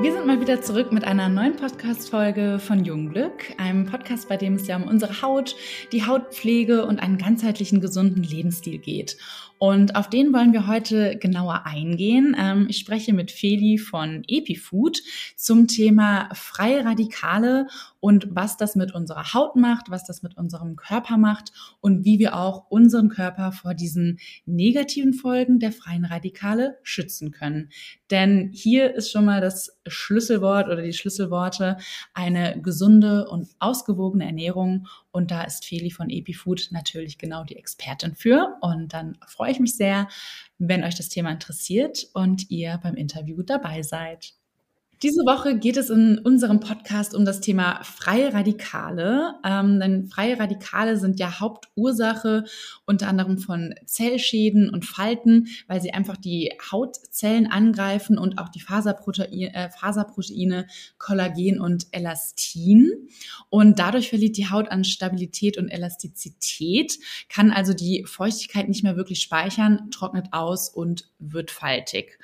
Wir sind mal wieder zurück mit einer neuen Podcast-Folge von Jungglück, einem Podcast, bei dem es ja um unsere Haut, die Hautpflege und einen ganzheitlichen gesunden Lebensstil geht. Und auf den wollen wir heute genauer eingehen. Ähm, ich spreche mit Feli von EpiFood zum Thema freie Radikale und was das mit unserer Haut macht, was das mit unserem Körper macht und wie wir auch unseren Körper vor diesen negativen Folgen der freien Radikale schützen können. Denn hier ist schon mal das Schlüsselwort oder die Schlüsselworte eine gesunde und ausgewogene Ernährung. Und da ist Feli von EpiFood natürlich genau die Expertin für. Und dann freue ich mich sehr, wenn euch das Thema interessiert und ihr beim Interview dabei seid. Diese Woche geht es in unserem Podcast um das Thema freie Radikale. Ähm, denn freie Radikale sind ja Hauptursache unter anderem von Zellschäden und Falten, weil sie einfach die Hautzellen angreifen und auch die Faserproteine, äh, Faserproteine Kollagen und Elastin. Und dadurch verliert die Haut an Stabilität und Elastizität, kann also die Feuchtigkeit nicht mehr wirklich speichern, trocknet aus und wird faltig.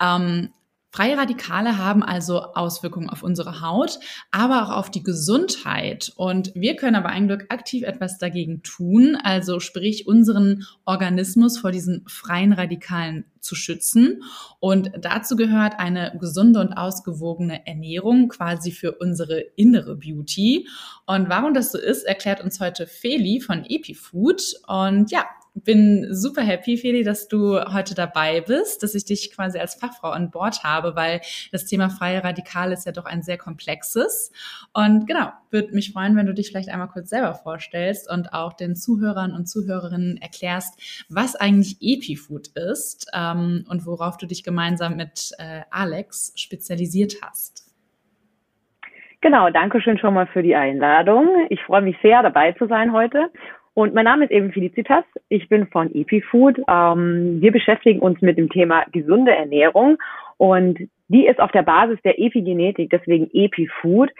Ähm, Freie Radikale haben also Auswirkungen auf unsere Haut, aber auch auf die Gesundheit. Und wir können aber ein Glück aktiv etwas dagegen tun, also sprich unseren Organismus vor diesen freien Radikalen zu schützen. Und dazu gehört eine gesunde und ausgewogene Ernährung quasi für unsere innere Beauty. Und warum das so ist, erklärt uns heute Feli von EpiFood. Und ja, bin super happy, Feli, dass du heute dabei bist, dass ich dich quasi als Fachfrau an Bord habe, weil das Thema freie Radikale ist ja doch ein sehr komplexes. Und genau, würde mich freuen, wenn du dich vielleicht einmal kurz selber vorstellst und auch den Zuhörern und Zuhörerinnen erklärst, was eigentlich EpiFood ist ähm, und worauf du dich gemeinsam mit äh, Alex spezialisiert hast. Genau, danke schön schon mal für die Einladung. Ich freue mich sehr, dabei zu sein heute. Und mein Name ist eben Felicitas. Ich bin von EpiFood. Ähm, wir beschäftigen uns mit dem Thema gesunde Ernährung und die ist auf der Basis der Epigenetik, deswegen EpiFood.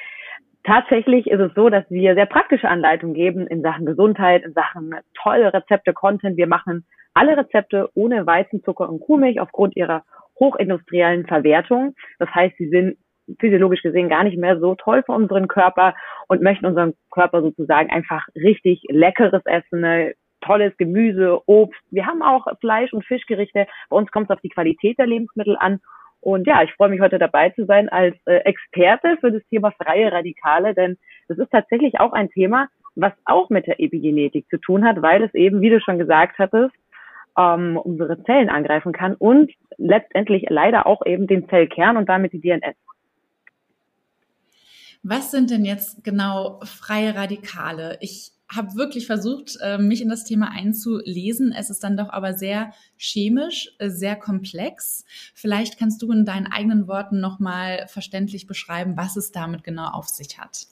Tatsächlich ist es so, dass wir sehr praktische Anleitungen geben in Sachen Gesundheit, in Sachen tolle Rezepte, Content. Wir machen alle Rezepte ohne Weizenzucker und Kuhmilch aufgrund ihrer hochindustriellen Verwertung. Das heißt, sie sind physiologisch gesehen gar nicht mehr so toll für unseren Körper und möchten unserem Körper sozusagen einfach richtig leckeres Essen, ne, tolles Gemüse, Obst. Wir haben auch Fleisch- und Fischgerichte. Bei uns kommt es auf die Qualität der Lebensmittel an. Und ja, ich freue mich heute dabei zu sein als äh, Experte für das Thema freie Radikale, denn das ist tatsächlich auch ein Thema, was auch mit der Epigenetik zu tun hat, weil es eben, wie du schon gesagt hattest, ähm, unsere Zellen angreifen kann und letztendlich leider auch eben den Zellkern und damit die DNS. Was sind denn jetzt genau freie Radikale? Ich habe wirklich versucht, äh, mich in das Thema einzulesen. Es ist dann doch aber sehr chemisch, äh, sehr komplex. Vielleicht kannst du in deinen eigenen Worten nochmal verständlich beschreiben, was es damit genau auf sich hat.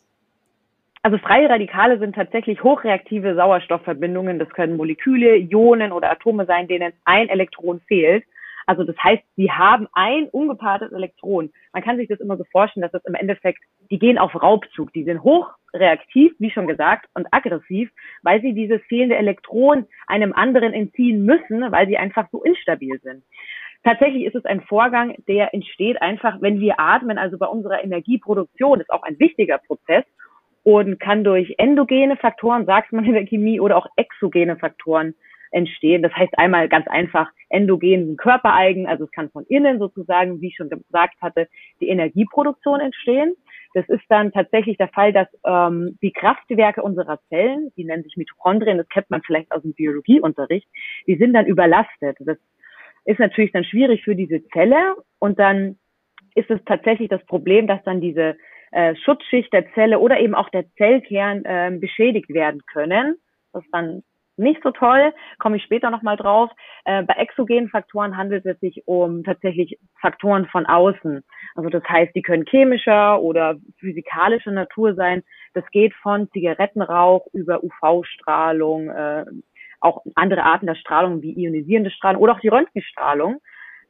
Also freie Radikale sind tatsächlich hochreaktive Sauerstoffverbindungen. Das können Moleküle, Ionen oder Atome sein, denen ein Elektron fehlt. Also das heißt, sie haben ein ungepaartes Elektron. Man kann sich das immer so vorstellen, dass das im Endeffekt, die gehen auf Raubzug, die sind hochreaktiv, wie schon gesagt, und aggressiv, weil sie dieses fehlende Elektron einem anderen entziehen müssen, weil sie einfach so instabil sind. Tatsächlich ist es ein Vorgang, der entsteht einfach, wenn wir atmen, also bei unserer Energieproduktion ist auch ein wichtiger Prozess und kann durch endogene Faktoren, sagt man in der Chemie, oder auch exogene Faktoren entstehen. Das heißt einmal ganz einfach endogen körpereigen, also es kann von innen sozusagen, wie ich schon gesagt hatte, die Energieproduktion entstehen. Das ist dann tatsächlich der Fall, dass ähm, die Kraftwerke unserer Zellen, die nennen sich Mitochondrien, das kennt man vielleicht aus dem Biologieunterricht, die sind dann überlastet. Das ist natürlich dann schwierig für diese Zelle und dann ist es tatsächlich das Problem, dass dann diese äh, Schutzschicht der Zelle oder eben auch der Zellkern äh, beschädigt werden können. Das ist dann nicht so toll, komme ich später nochmal drauf. Äh, bei exogenen Faktoren handelt es sich um tatsächlich Faktoren von außen. Also das heißt, die können chemischer oder physikalischer Natur sein. Das geht von Zigarettenrauch über UV-Strahlung, äh, auch andere Arten der Strahlung wie ionisierende Strahlung oder auch die Röntgenstrahlung.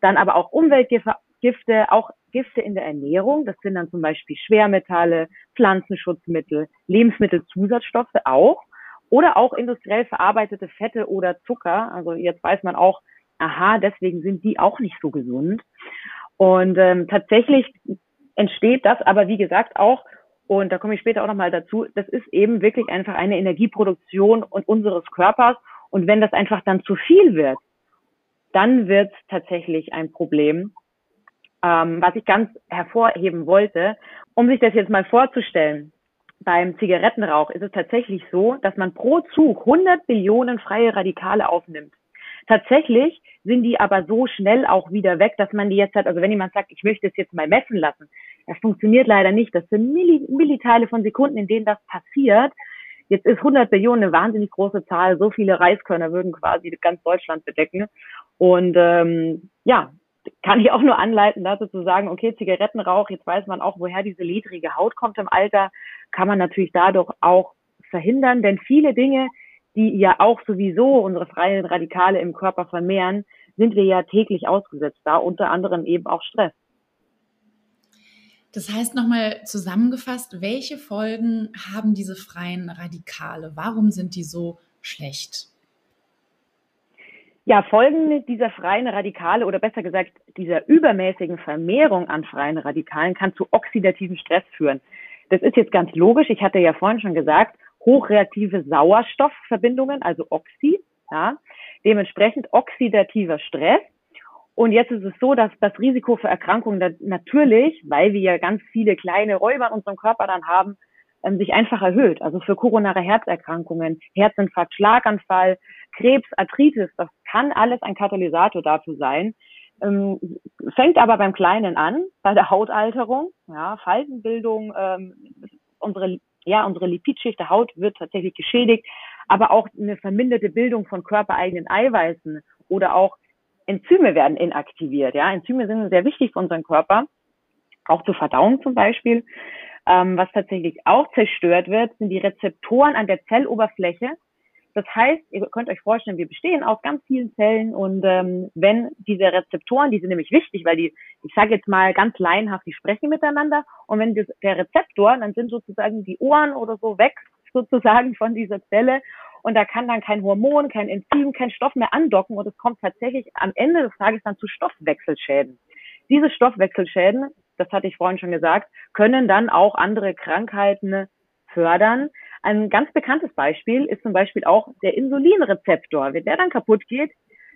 Dann aber auch Umweltgifte, Gifte, auch Gifte in der Ernährung. Das sind dann zum Beispiel Schwermetalle, Pflanzenschutzmittel, Lebensmittelzusatzstoffe auch oder auch industriell verarbeitete Fette oder Zucker. Also jetzt weiß man auch, aha, deswegen sind die auch nicht so gesund. Und ähm, tatsächlich entsteht das aber, wie gesagt, auch, und da komme ich später auch nochmal dazu, das ist eben wirklich einfach eine Energieproduktion und unseres Körpers. Und wenn das einfach dann zu viel wird, dann wird es tatsächlich ein Problem. Ähm, was ich ganz hervorheben wollte, um sich das jetzt mal vorzustellen, beim Zigarettenrauch ist es tatsächlich so, dass man pro Zug 100 Billionen freie Radikale aufnimmt. Tatsächlich sind die aber so schnell auch wieder weg, dass man die jetzt hat, also wenn jemand sagt, ich möchte es jetzt mal messen lassen, das funktioniert leider nicht. Das sind Milli Milliteile von Sekunden, in denen das passiert. Jetzt ist 100 Billionen eine wahnsinnig große Zahl. So viele Reiskörner würden quasi ganz Deutschland bedecken. Und ähm, ja, kann ich auch nur anleiten, dazu zu sagen, okay, Zigarettenrauch, jetzt weiß man auch, woher diese ledrige Haut kommt im Alter, kann man natürlich dadurch auch verhindern, denn viele Dinge, die ja auch sowieso unsere freien Radikale im Körper vermehren, sind wir ja täglich ausgesetzt, da unter anderem eben auch Stress. Das heißt nochmal zusammengefasst, welche Folgen haben diese freien Radikale? Warum sind die so schlecht? Ja, Folgen dieser freien Radikale oder besser gesagt dieser übermäßigen Vermehrung an freien Radikalen kann zu oxidativen Stress führen. Das ist jetzt ganz logisch. Ich hatte ja vorhin schon gesagt, hochreaktive Sauerstoffverbindungen, also Oxy, ja, dementsprechend oxidativer Stress. Und jetzt ist es so, dass das Risiko für Erkrankungen natürlich, weil wir ja ganz viele kleine Räuber in unserem Körper dann haben, ähm, sich einfach erhöht. Also für koronare Herzerkrankungen, Herzinfarkt, Schlaganfall, Krebs, Arthritis, das kann alles ein Katalysator dafür sein. Ähm, fängt aber beim Kleinen an, bei der Hautalterung, ja, Faltenbildung, ähm, unsere, ja, unsere Lipidschicht der Haut wird tatsächlich geschädigt, aber auch eine verminderte Bildung von körpereigenen Eiweißen oder auch Enzyme werden inaktiviert. Ja, Enzyme sind sehr wichtig für unseren Körper, auch zur Verdauung zum Beispiel. Ähm, was tatsächlich auch zerstört wird, sind die Rezeptoren an der Zelloberfläche. Das heißt, ihr könnt euch vorstellen, wir bestehen aus ganz vielen Zellen und ähm, wenn diese Rezeptoren, die sind nämlich wichtig, weil die, ich sage jetzt mal ganz laienhaft, die sprechen miteinander und wenn das, der Rezeptor, dann sind sozusagen die Ohren oder so weg sozusagen von dieser Zelle und da kann dann kein Hormon, kein Enzym, kein Stoff mehr andocken und es kommt tatsächlich am Ende des Tages dann zu Stoffwechselschäden. Diese Stoffwechselschäden, das hatte ich vorhin schon gesagt, können dann auch andere Krankheiten fördern. Ein ganz bekanntes Beispiel ist zum Beispiel auch der Insulinrezeptor. Wenn der dann kaputt geht,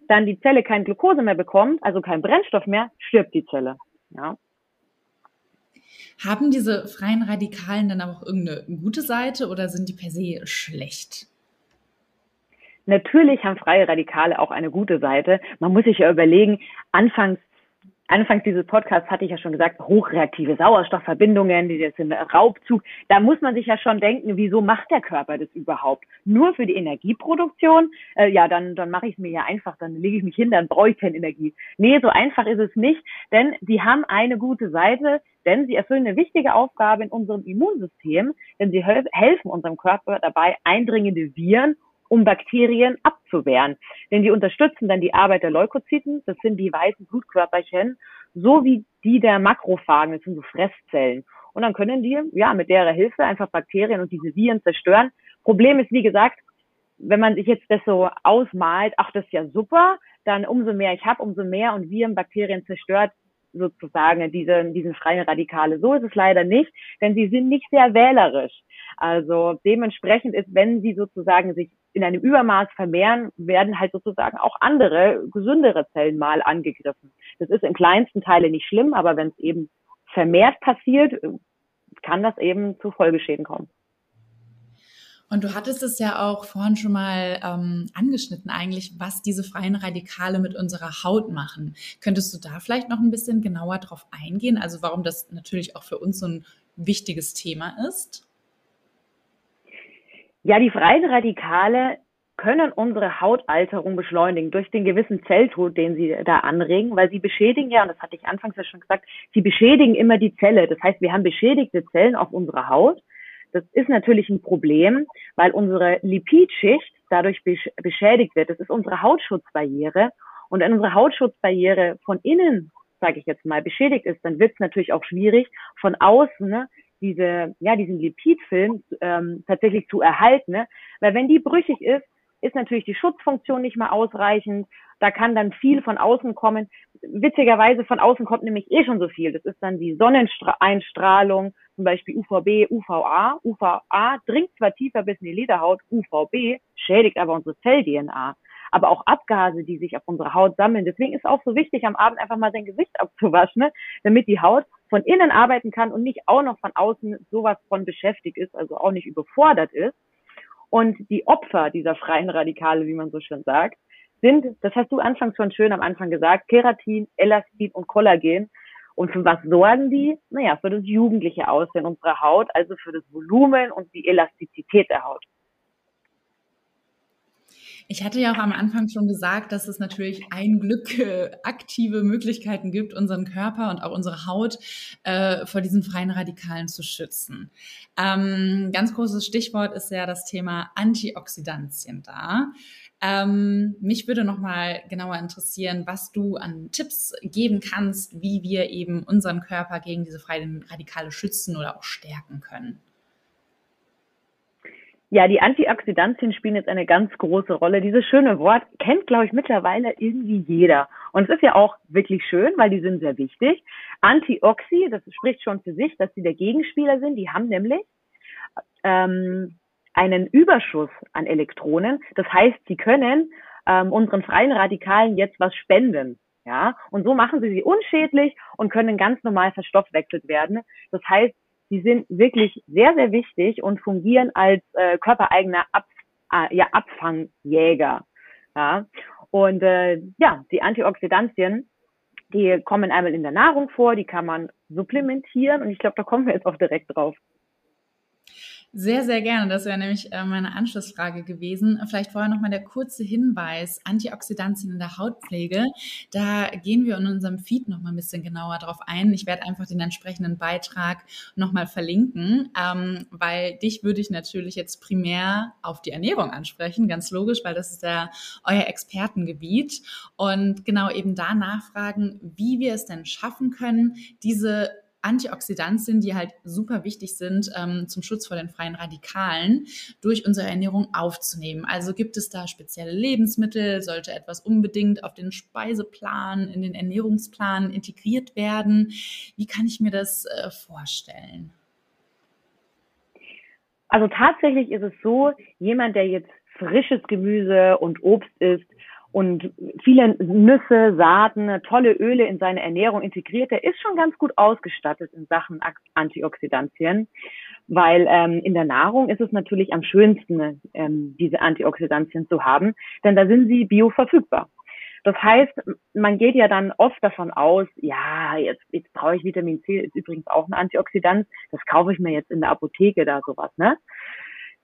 dann die Zelle kein Glucose mehr bekommt, also kein Brennstoff mehr, stirbt die Zelle. Ja. Haben diese freien Radikalen dann auch irgendeine gute Seite oder sind die per se schlecht? Natürlich haben freie Radikale auch eine gute Seite. Man muss sich ja überlegen, anfangs Anfangs dieses Podcasts hatte ich ja schon gesagt, hochreaktive Sauerstoffverbindungen, die sind Raubzug. Da muss man sich ja schon denken, wieso macht der Körper das überhaupt? Nur für die Energieproduktion? Äh, ja, dann, dann mache ich es mir ja einfach, dann lege ich mich hin, dann brauche ich keine Energie. Nee, so einfach ist es nicht, denn sie haben eine gute Seite, denn sie erfüllen eine wichtige Aufgabe in unserem Immunsystem, denn sie helfen unserem Körper dabei, eindringende Viren um Bakterien abzuwehren. Denn die unterstützen dann die Arbeit der Leukozyten, das sind die weißen Blutkörperchen, sowie die der Makrophagen, das sind so Fresszellen. Und dann können die, ja, mit derer Hilfe einfach Bakterien und diese Viren zerstören. Problem ist, wie gesagt, wenn man sich jetzt das so ausmalt, ach, das ist ja super, dann umso mehr ich habe, umso mehr und Viren, Bakterien zerstört sozusagen diese, diesen freien Radikale. So ist es leider nicht, denn sie sind nicht sehr wählerisch. Also dementsprechend ist, wenn sie sozusagen sich in einem Übermaß vermehren, werden halt sozusagen auch andere, gesündere Zellen mal angegriffen. Das ist im kleinsten Teile nicht schlimm, aber wenn es eben vermehrt passiert, kann das eben zu Folgeschäden kommen. Und du hattest es ja auch vorhin schon mal ähm, angeschnitten eigentlich, was diese freien Radikale mit unserer Haut machen. Könntest du da vielleicht noch ein bisschen genauer drauf eingehen? Also warum das natürlich auch für uns so ein wichtiges Thema ist? Ja, die freien Radikale können unsere Hautalterung beschleunigen durch den gewissen Zelltod, den sie da anregen, weil sie beschädigen ja, und das hatte ich anfangs ja schon gesagt, sie beschädigen immer die Zelle. Das heißt, wir haben beschädigte Zellen auf unserer Haut. Das ist natürlich ein Problem, weil unsere Lipidschicht dadurch beschädigt wird. Das ist unsere Hautschutzbarriere. Und wenn unsere Hautschutzbarriere von innen, sage ich jetzt mal, beschädigt ist, dann wird es natürlich auch schwierig, von außen ne, diese, ja, diesen Lipidfilm ähm, tatsächlich zu erhalten. Ne? Weil wenn die brüchig ist, ist natürlich die Schutzfunktion nicht mehr ausreichend. Da kann dann viel von außen kommen. Witzigerweise von außen kommt nämlich eh schon so viel. Das ist dann die Sonneneinstrahlung, zum Beispiel UVB, UVA. UVA dringt zwar tiefer bis in die Lederhaut, UVB schädigt aber unsere Zell-DNA. Aber auch Abgase, die sich auf unserer Haut sammeln. Deswegen ist auch so wichtig, am Abend einfach mal sein Gesicht abzuwaschen, ne? damit die Haut von innen arbeiten kann und nicht auch noch von außen sowas von beschäftigt ist, also auch nicht überfordert ist. Und die Opfer dieser freien Radikale, wie man so schön sagt, sind, das hast du anfangs schon schön am Anfang gesagt, Keratin, Elastin und Kollagen. Und für was sorgen die? Naja, für das jugendliche Aussehen unserer Haut, also für das Volumen und die Elastizität der Haut. Ich hatte ja auch am Anfang schon gesagt, dass es natürlich ein Glück äh, aktive Möglichkeiten gibt, unseren Körper und auch unsere Haut äh, vor diesen freien Radikalen zu schützen. Ähm, ganz großes Stichwort ist ja das Thema Antioxidantien da. Ähm, mich würde noch mal genauer interessieren, was du an Tipps geben kannst, wie wir eben unseren Körper gegen diese freien Radikale schützen oder auch stärken können. Ja, die Antioxidantien spielen jetzt eine ganz große Rolle. Dieses schöne Wort kennt, glaube ich, mittlerweile irgendwie jeder. Und es ist ja auch wirklich schön, weil die sind sehr wichtig. Antioxi, das spricht schon für sich, dass sie der Gegenspieler sind. Die haben nämlich ähm, einen Überschuss an Elektronen. Das heißt, sie können ähm, unseren freien Radikalen jetzt was spenden. Ja, und so machen sie sie unschädlich und können ganz normal verstoffwechselt werden. Das heißt, die sind wirklich sehr, sehr wichtig und fungieren als äh, körpereigener Ab, äh, ja, Abfangjäger. Ja. Und äh, ja, die Antioxidantien, die kommen einmal in der Nahrung vor, die kann man supplementieren und ich glaube, da kommen wir jetzt auch direkt drauf. Sehr, sehr gerne. Das wäre nämlich äh, meine Anschlussfrage gewesen. Vielleicht vorher nochmal der kurze Hinweis. Antioxidantien in der Hautpflege. Da gehen wir in unserem Feed nochmal ein bisschen genauer drauf ein. Ich werde einfach den entsprechenden Beitrag nochmal verlinken, ähm, weil dich würde ich natürlich jetzt primär auf die Ernährung ansprechen. Ganz logisch, weil das ist ja euer Expertengebiet. Und genau eben da nachfragen, wie wir es denn schaffen können, diese Antioxidantien, die halt super wichtig sind ähm, zum Schutz vor den freien Radikalen, durch unsere Ernährung aufzunehmen. Also gibt es da spezielle Lebensmittel? Sollte etwas unbedingt auf den Speiseplan, in den Ernährungsplan integriert werden? Wie kann ich mir das äh, vorstellen? Also tatsächlich ist es so, jemand, der jetzt frisches Gemüse und Obst isst, und viele Nüsse, Saaten, tolle Öle in seine Ernährung integriert, der ist schon ganz gut ausgestattet in Sachen Antioxidantien, weil ähm, in der Nahrung ist es natürlich am schönsten, ähm, diese Antioxidantien zu haben, denn da sind sie bioverfügbar. Das heißt, man geht ja dann oft davon aus, ja, jetzt, jetzt brauche ich Vitamin C, ist übrigens auch ein Antioxidant, das kaufe ich mir jetzt in der Apotheke da sowas, ne?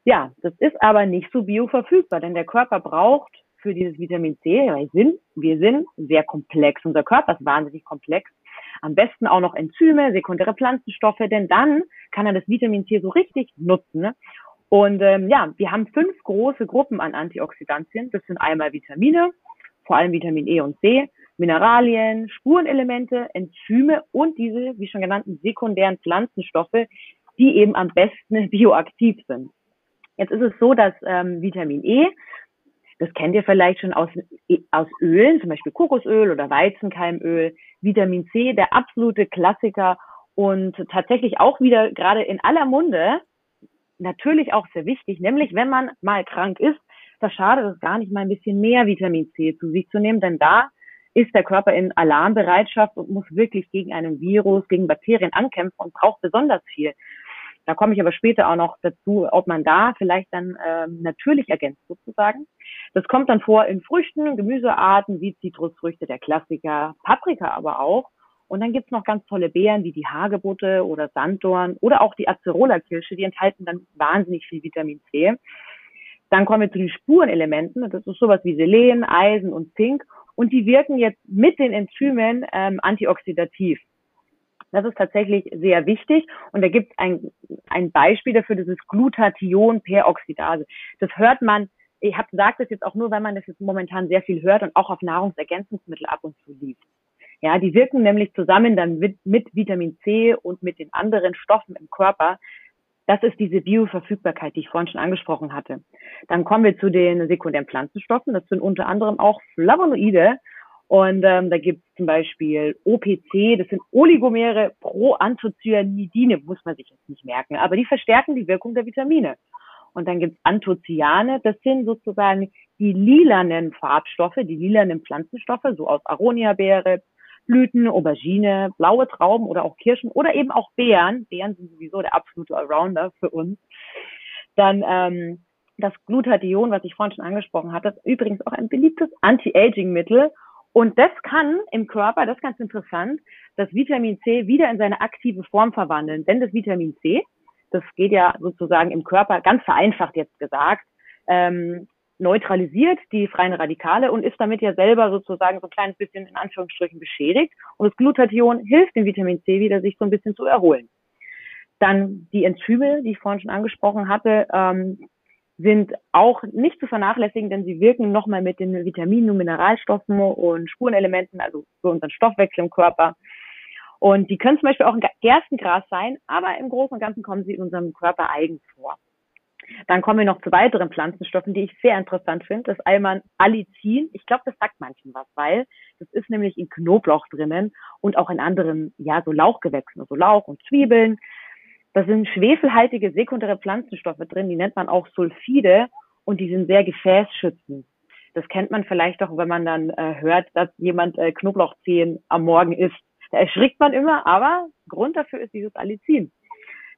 Ja, das ist aber nicht so bioverfügbar, denn der Körper braucht für dieses Vitamin C, weil wir sind, wir sind sehr komplex. Unser Körper ist wahnsinnig komplex. Am besten auch noch Enzyme, sekundäre Pflanzenstoffe, denn dann kann er das Vitamin C so richtig nutzen. Ne? Und ähm, ja, wir haben fünf große Gruppen an Antioxidantien. Das sind einmal Vitamine, vor allem Vitamin E und C, Mineralien, Spurenelemente, Enzyme und diese, wie schon genannten, sekundären Pflanzenstoffe, die eben am besten bioaktiv sind. Jetzt ist es so, dass ähm, Vitamin E das kennt ihr vielleicht schon aus, aus Ölen, zum Beispiel Kokosöl oder Weizenkeimöl. Vitamin C, der absolute Klassiker und tatsächlich auch wieder gerade in aller Munde, natürlich auch sehr wichtig, nämlich wenn man mal krank ist, da schadet es gar nicht mal ein bisschen mehr Vitamin C zu sich zu nehmen, denn da ist der Körper in Alarmbereitschaft und muss wirklich gegen einen Virus, gegen Bakterien ankämpfen und braucht besonders viel. Da komme ich aber später auch noch dazu, ob man da vielleicht dann ähm, natürlich ergänzt sozusagen. Das kommt dann vor in Früchten, Gemüsearten wie Zitrusfrüchte, der Klassiker, Paprika aber auch. Und dann gibt's noch ganz tolle Beeren wie die Hagebutte oder Sanddorn oder auch die Acerola-Kirsche, die enthalten dann wahnsinnig viel Vitamin C. Dann kommen wir zu den Spurenelementen. Das ist sowas wie Selen, Eisen und Zink. Und die wirken jetzt mit den Enzymen ähm, antioxidativ. Das ist tatsächlich sehr wichtig. Und da gibt es ein, ein Beispiel dafür, das ist Glutathion-Peroxidase. Das hört man, ich habe sagt das jetzt auch nur, weil man das jetzt momentan sehr viel hört und auch auf Nahrungsergänzungsmittel ab und zu liest. Ja, die wirken nämlich zusammen dann mit, mit Vitamin C und mit den anderen Stoffen im Körper Das ist diese Bioverfügbarkeit, die ich vorhin schon angesprochen hatte. Dann kommen wir zu den sekundären Pflanzenstoffen. Das sind unter anderem auch Flavonoide. Und ähm, da gibt es zum Beispiel OPC, das sind Oligomere Proanthocyanidine, muss man sich jetzt nicht merken, aber die verstärken die Wirkung der Vitamine. Und dann gibt es Anthocyane, das sind sozusagen die lilanen Farbstoffe, die lilanen Pflanzenstoffe, so aus Aronia-Beere, Blüten, Aubergine, blaue Trauben oder auch Kirschen oder eben auch Beeren. Beeren sind sowieso der absolute Allrounder für uns. Dann ähm, das Glutathion, was ich vorhin schon angesprochen hatte, ist übrigens auch ein beliebtes Anti-Aging-Mittel. Und das kann im Körper, das ist ganz interessant, das Vitamin C wieder in seine aktive Form verwandeln. Denn das Vitamin C, das geht ja sozusagen im Körper, ganz vereinfacht jetzt gesagt, ähm, neutralisiert die freien Radikale und ist damit ja selber sozusagen so ein kleines bisschen in Anführungsstrichen beschädigt. Und das Glutathion hilft dem Vitamin C wieder, sich so ein bisschen zu erholen. Dann die Enzyme, die ich vorhin schon angesprochen hatte, ähm, sind auch nicht zu vernachlässigen, denn sie wirken nochmal mit den Vitaminen und Mineralstoffen und Spurenelementen, also für unseren Stoffwechsel im Körper. Und die können zum Beispiel auch ein Gerstengras sein, aber im Großen und Ganzen kommen sie in unserem Körper eigen vor. Dann kommen wir noch zu weiteren Pflanzenstoffen, die ich sehr interessant finde. Das ist einmal Allicin. Ich glaube, das sagt manchen was, weil das ist nämlich in Knoblauch drinnen und auch in anderen, ja, so Lauchgewächsen, also Lauch und Zwiebeln. Da sind schwefelhaltige sekundäre Pflanzenstoffe drin, die nennt man auch Sulfide und die sind sehr gefäßschützend. Das kennt man vielleicht auch, wenn man dann äh, hört, dass jemand äh, Knoblauchzehen am Morgen isst. Da erschrickt man immer, aber Grund dafür ist dieses Allicin.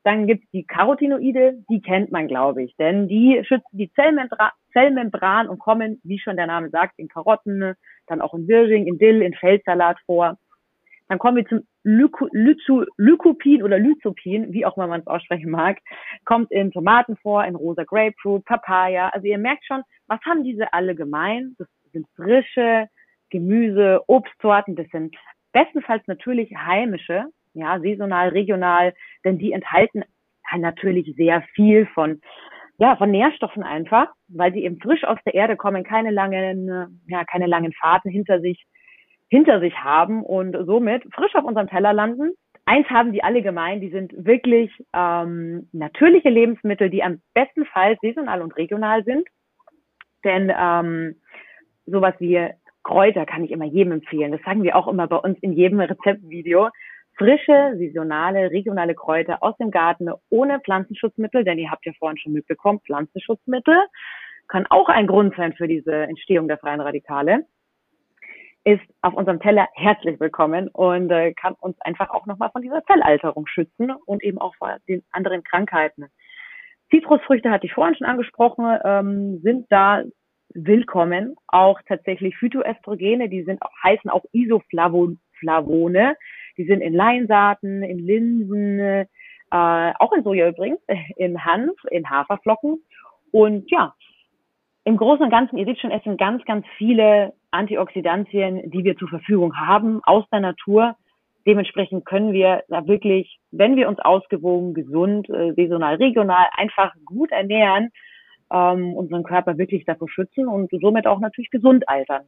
Dann gibt's die Carotinoide, die kennt man, glaube ich, denn die schützen die Zellmembra Zellmembran und kommen, wie schon der Name sagt, in Karotten, dann auch in Wirsching, in Dill, in Feldsalat vor. Dann kommen wir zum Lyco Lyco Lycopin oder Lycopin, wie auch immer man es aussprechen mag, kommt in Tomaten vor, in rosa Grapefruit, Papaya. Also ihr merkt schon, was haben diese alle gemein? Das sind frische Gemüse, Obstsorten, das sind bestenfalls natürlich heimische, ja, saisonal, regional, denn die enthalten natürlich sehr viel von, ja, von Nährstoffen einfach, weil sie eben frisch aus der Erde kommen, keine langen, ja, keine langen Fahrten hinter sich, hinter sich haben und somit frisch auf unserem Teller landen. Eins haben die alle gemein, die sind wirklich ähm, natürliche Lebensmittel, die am bestenfalls saisonal und regional sind. Denn ähm, sowas wie Kräuter kann ich immer jedem empfehlen. Das sagen wir auch immer bei uns in jedem Rezeptvideo frische, saisonale, regionale Kräuter aus dem Garten ohne Pflanzenschutzmittel, denn ihr habt ja vorhin schon mitbekommen, Pflanzenschutzmittel kann auch ein Grund sein für diese Entstehung der freien Radikale, ist auf unserem Teller herzlich willkommen und äh, kann uns einfach auch nochmal von dieser Zellalterung schützen und eben auch vor den anderen Krankheiten. Zitrusfrüchte hatte ich vorhin schon angesprochen, ähm, sind da willkommen. Auch tatsächlich Phytoestrogene, die sind heißen auch Isoflavone. Die sind in Leinsaaten, in Linsen, äh, auch in Soja übrigens, in Hanf, in Haferflocken. Und ja, im Großen und Ganzen, ihr seht schon, es sind ganz, ganz viele Antioxidantien, die wir zur Verfügung haben aus der Natur. Dementsprechend können wir da wirklich, wenn wir uns ausgewogen, gesund, äh, saisonal, regional, einfach gut ernähren, ähm, unseren Körper wirklich davor schützen und somit auch natürlich gesund altern.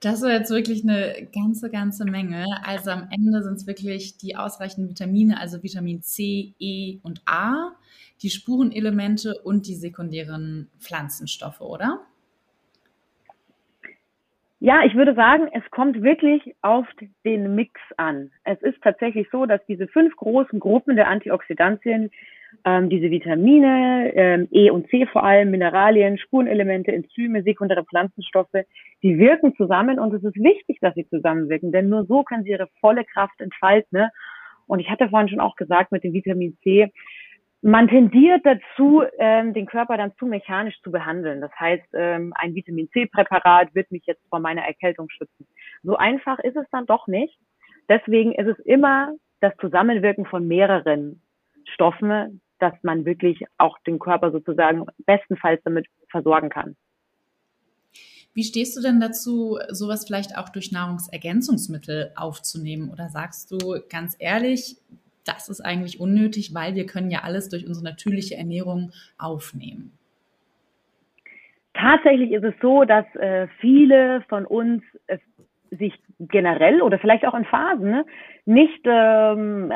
Das war jetzt wirklich eine ganze, ganze Menge. Also am Ende sind es wirklich die ausreichenden Vitamine, also Vitamin C, E und A, die Spurenelemente und die sekundären Pflanzenstoffe, oder? Ja, ich würde sagen, es kommt wirklich auf den Mix an. Es ist tatsächlich so, dass diese fünf großen Gruppen der Antioxidantien ähm, diese Vitamine, ähm, E und C vor allem, Mineralien, Spurenelemente, Enzyme, sekundäre Pflanzenstoffe, die wirken zusammen und es ist wichtig, dass sie zusammenwirken, denn nur so können sie ihre volle Kraft entfalten. Ne? Und ich hatte vorhin schon auch gesagt mit dem Vitamin C, man tendiert dazu, ähm, den Körper dann zu mechanisch zu behandeln. Das heißt, ähm, ein Vitamin C-Präparat wird mich jetzt vor meiner Erkältung schützen. So einfach ist es dann doch nicht. Deswegen ist es immer das Zusammenwirken von mehreren Stoffen, dass man wirklich auch den Körper sozusagen bestenfalls damit versorgen kann. Wie stehst du denn dazu, sowas vielleicht auch durch Nahrungsergänzungsmittel aufzunehmen? Oder sagst du ganz ehrlich, das ist eigentlich unnötig, weil wir können ja alles durch unsere natürliche Ernährung aufnehmen? Tatsächlich ist es so, dass äh, viele von uns äh, sich generell oder vielleicht auch in Phasen nicht, ähm,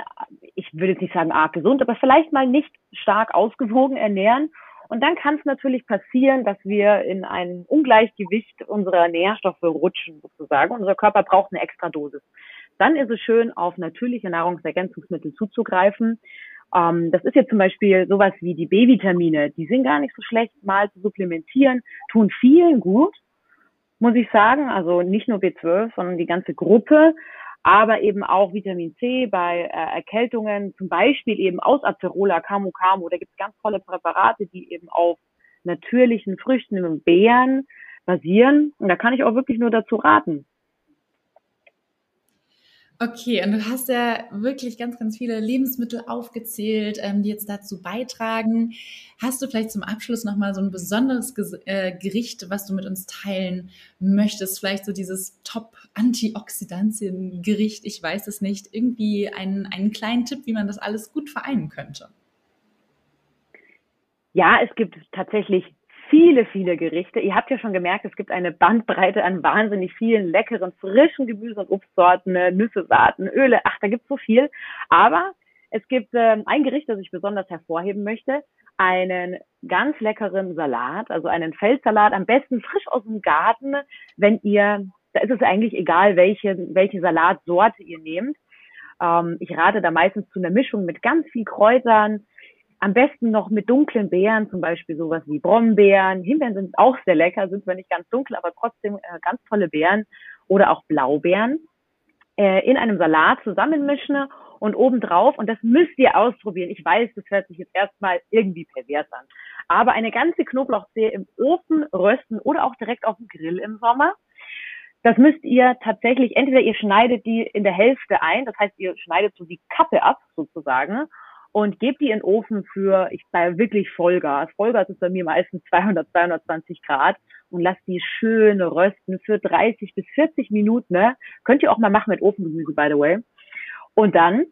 ich würde jetzt nicht sagen arg gesund, aber vielleicht mal nicht stark ausgewogen ernähren. Und dann kann es natürlich passieren, dass wir in ein Ungleichgewicht unserer Nährstoffe rutschen, sozusagen. Unser Körper braucht eine extra Dosis. Dann ist es schön, auf natürliche Nahrungsergänzungsmittel zuzugreifen. Ähm, das ist jetzt zum Beispiel sowas wie die B-Vitamine. Die sind gar nicht so schlecht, mal zu supplementieren, tun vielen gut, muss ich sagen. Also nicht nur B12, sondern die ganze Gruppe aber eben auch Vitamin C bei äh, Erkältungen, zum Beispiel eben aus Acerola, Camu Camu. Da gibt es ganz tolle Präparate, die eben auf natürlichen Früchten und Beeren basieren. Und da kann ich auch wirklich nur dazu raten. Okay, und du hast ja wirklich ganz, ganz viele Lebensmittel aufgezählt, ähm, die jetzt dazu beitragen. Hast du vielleicht zum Abschluss nochmal so ein besonderes äh, Gericht, was du mit uns teilen möchtest? Vielleicht so dieses Top-Antioxidantien-Gericht, ich weiß es nicht. Irgendwie einen, einen kleinen Tipp, wie man das alles gut vereinen könnte. Ja, es gibt tatsächlich viele, viele Gerichte. Ihr habt ja schon gemerkt, es gibt eine Bandbreite an wahnsinnig vielen leckeren, frischen Gemüse- und Obstsorten, Nüsse, Saaten, Öle. Ach, da gibt's so viel. Aber es gibt ähm, ein Gericht, das ich besonders hervorheben möchte. Einen ganz leckeren Salat, also einen Feldsalat, am besten frisch aus dem Garten. Wenn ihr, da ist es eigentlich egal, welche, welche Salatsorte ihr nehmt. Ähm, ich rate da meistens zu einer Mischung mit ganz viel Kräutern, am besten noch mit dunklen Beeren, zum Beispiel sowas wie Brombeeren. Himbeeren sind auch sehr lecker, sind zwar nicht ganz dunkel, aber trotzdem äh, ganz tolle Beeren. Oder auch Blaubeeren äh, in einem Salat zusammenmischen und obendrauf, und das müsst ihr ausprobieren. Ich weiß, das hört sich jetzt erstmal irgendwie pervers an. Aber eine ganze Knoblauchzehe im Ofen rösten oder auch direkt auf dem Grill im Sommer. Das müsst ihr tatsächlich, entweder ihr schneidet die in der Hälfte ein, das heißt, ihr schneidet so die Kappe ab sozusagen und gebe die in den Ofen für, ich bei wirklich Vollgas. Vollgas ist bei mir meistens 200, 220 Grad und lasst die schön rösten für 30 bis 40 Minuten. Ne? Könnt ihr auch mal machen mit Ofengemüse, by the way. Und dann,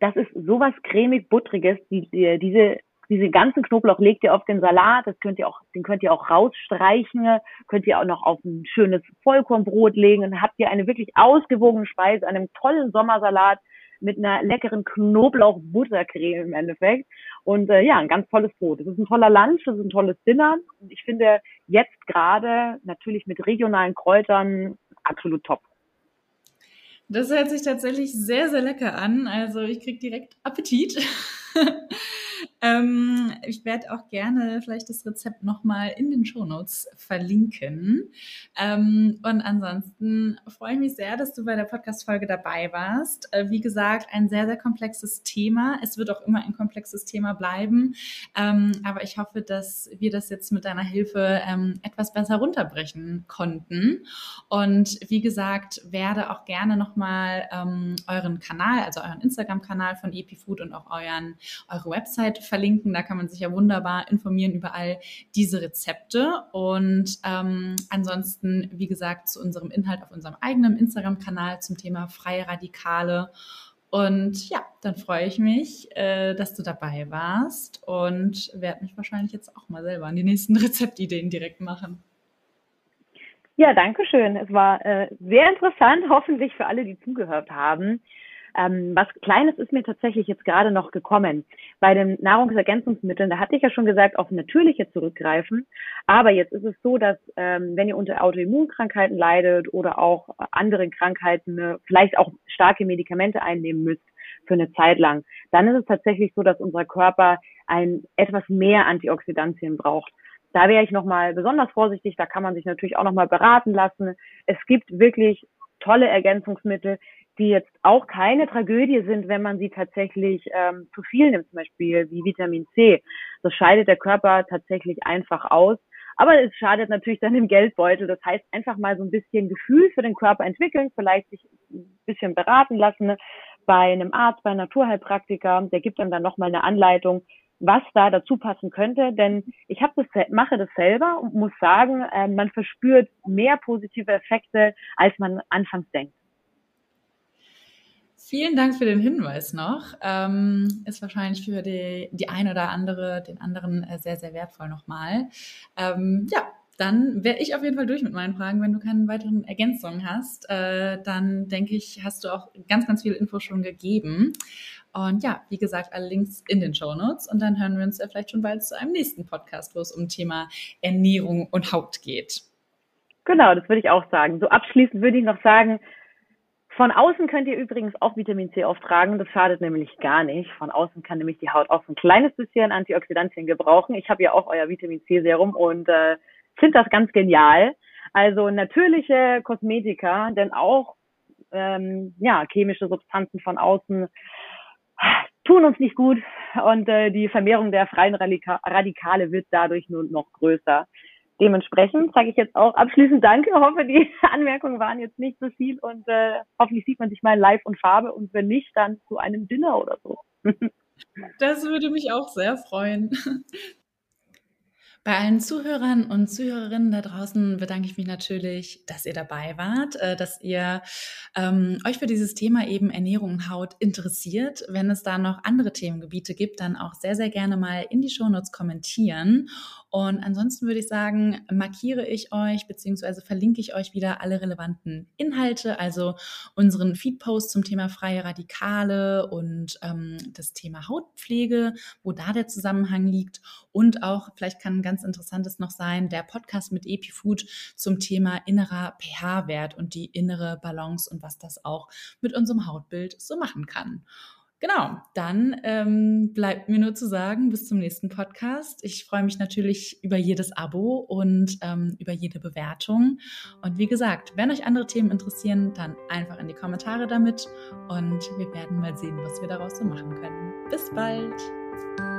das ist sowas cremig buttriges, die, die, diese diese ganzen Knoblauch legt ihr auf den Salat, das könnt ihr auch, den könnt ihr auch rausstreichen, könnt ihr auch noch auf ein schönes Vollkornbrot legen und habt ihr eine wirklich ausgewogene Speise, einen tollen Sommersalat, mit einer leckeren Knoblauch-Buttercreme im Endeffekt. Und äh, ja, ein ganz tolles Brot. Das ist ein toller Lunch, das ist ein tolles Dinner. Und ich finde jetzt gerade natürlich mit regionalen Kräutern absolut top. Das hört sich tatsächlich sehr, sehr lecker an. Also ich kriege direkt Appetit. ähm, ich werde auch gerne vielleicht das Rezept nochmal in den Shownotes verlinken. Ähm, und ansonsten freue ich mich sehr, dass du bei der Podcast-Folge dabei warst. Äh, wie gesagt, ein sehr, sehr komplexes Thema. Es wird auch immer ein komplexes Thema bleiben. Ähm, aber ich hoffe, dass wir das jetzt mit deiner Hilfe ähm, etwas besser runterbrechen konnten. Und wie gesagt, werde auch gerne nochmal ähm, euren Kanal, also euren Instagram-Kanal von EpiFood und auch euren, eure Website verlinken. Da kann man sich ja wunderbar informieren über all diese Rezepte. Und ähm, ansonsten, wie gesagt, zu unserem Inhalt auf unserem eigenen Instagram-Kanal zum Thema freie Radikale. Und ja, dann freue ich mich, äh, dass du dabei warst und werde mich wahrscheinlich jetzt auch mal selber an die nächsten Rezeptideen direkt machen. Ja, danke schön. Es war äh, sehr interessant, hoffentlich für alle, die zugehört haben. Ähm, was Kleines ist mir tatsächlich jetzt gerade noch gekommen. Bei den Nahrungsergänzungsmitteln, da hatte ich ja schon gesagt, auf natürliche zurückgreifen. Aber jetzt ist es so, dass ähm, wenn ihr unter Autoimmunkrankheiten leidet oder auch anderen Krankheiten, äh, vielleicht auch starke Medikamente einnehmen müsst für eine Zeit lang, dann ist es tatsächlich so, dass unser Körper ein etwas mehr Antioxidantien braucht. Da wäre ich nochmal besonders vorsichtig. Da kann man sich natürlich auch nochmal beraten lassen. Es gibt wirklich tolle Ergänzungsmittel, die jetzt auch keine Tragödie sind, wenn man sie tatsächlich ähm, zu viel nimmt, zum Beispiel wie Vitamin C. Das scheidet der Körper tatsächlich einfach aus. Aber es schadet natürlich dann im Geldbeutel. Das heißt, einfach mal so ein bisschen Gefühl für den Körper entwickeln, vielleicht sich ein bisschen beraten lassen bei einem Arzt, bei einem Naturheilpraktiker. Der gibt dann dann nochmal eine Anleitung, was da dazu passen könnte. Denn ich hab das, mache das selber und muss sagen, äh, man verspürt mehr positive Effekte, als man anfangs denkt. Vielen Dank für den Hinweis noch. Ähm, ist wahrscheinlich für die, die ein oder andere, den anderen äh, sehr, sehr wertvoll nochmal. Ähm, ja, dann wäre ich auf jeden Fall durch mit meinen Fragen. Wenn du keine weiteren Ergänzungen hast, äh, dann denke ich, hast du auch ganz, ganz viele Infos schon gegeben. Und ja, wie gesagt, alle Links in den Show Notes. Und dann hören wir uns ja vielleicht schon bald zu einem nächsten Podcast, wo es um Thema Ernährung und Haut geht. Genau, das würde ich auch sagen. So abschließend würde ich noch sagen, von außen könnt ihr übrigens auch Vitamin C auftragen. Das schadet nämlich gar nicht. Von außen kann nämlich die Haut auch so ein kleines bisschen Antioxidantien gebrauchen. Ich habe ja auch euer Vitamin C Serum und äh, finde das ganz genial. Also natürliche Kosmetika, denn auch ähm, ja chemische Substanzen von außen tun uns nicht gut und äh, die Vermehrung der freien Radika Radikale wird dadurch nur noch größer. Dementsprechend sage ich jetzt auch abschließend Danke. Hoffe, die Anmerkungen waren jetzt nicht so viel und äh, hoffentlich sieht man sich mal live und Farbe und wenn nicht, dann zu einem Dinner oder so. Das würde mich auch sehr freuen. Bei allen Zuhörern und Zuhörerinnen da draußen bedanke ich mich natürlich, dass ihr dabei wart, äh, dass ihr ähm, euch für dieses Thema eben Ernährung und Haut interessiert. Wenn es da noch andere Themengebiete gibt, dann auch sehr, sehr gerne mal in die Shownotes kommentieren. Und ansonsten würde ich sagen, markiere ich euch beziehungsweise verlinke ich euch wieder alle relevanten Inhalte, also unseren Feedpost zum Thema freie Radikale und ähm, das Thema Hautpflege, wo da der Zusammenhang liegt. Und auch, vielleicht kann ganz interessantes noch sein, der Podcast mit EpiFood zum Thema innerer pH-Wert und die innere Balance und was das auch mit unserem Hautbild so machen kann. Genau, dann ähm, bleibt mir nur zu sagen, bis zum nächsten Podcast. Ich freue mich natürlich über jedes Abo und ähm, über jede Bewertung. Und wie gesagt, wenn euch andere Themen interessieren, dann einfach in die Kommentare damit und wir werden mal sehen, was wir daraus so machen können. Bis bald!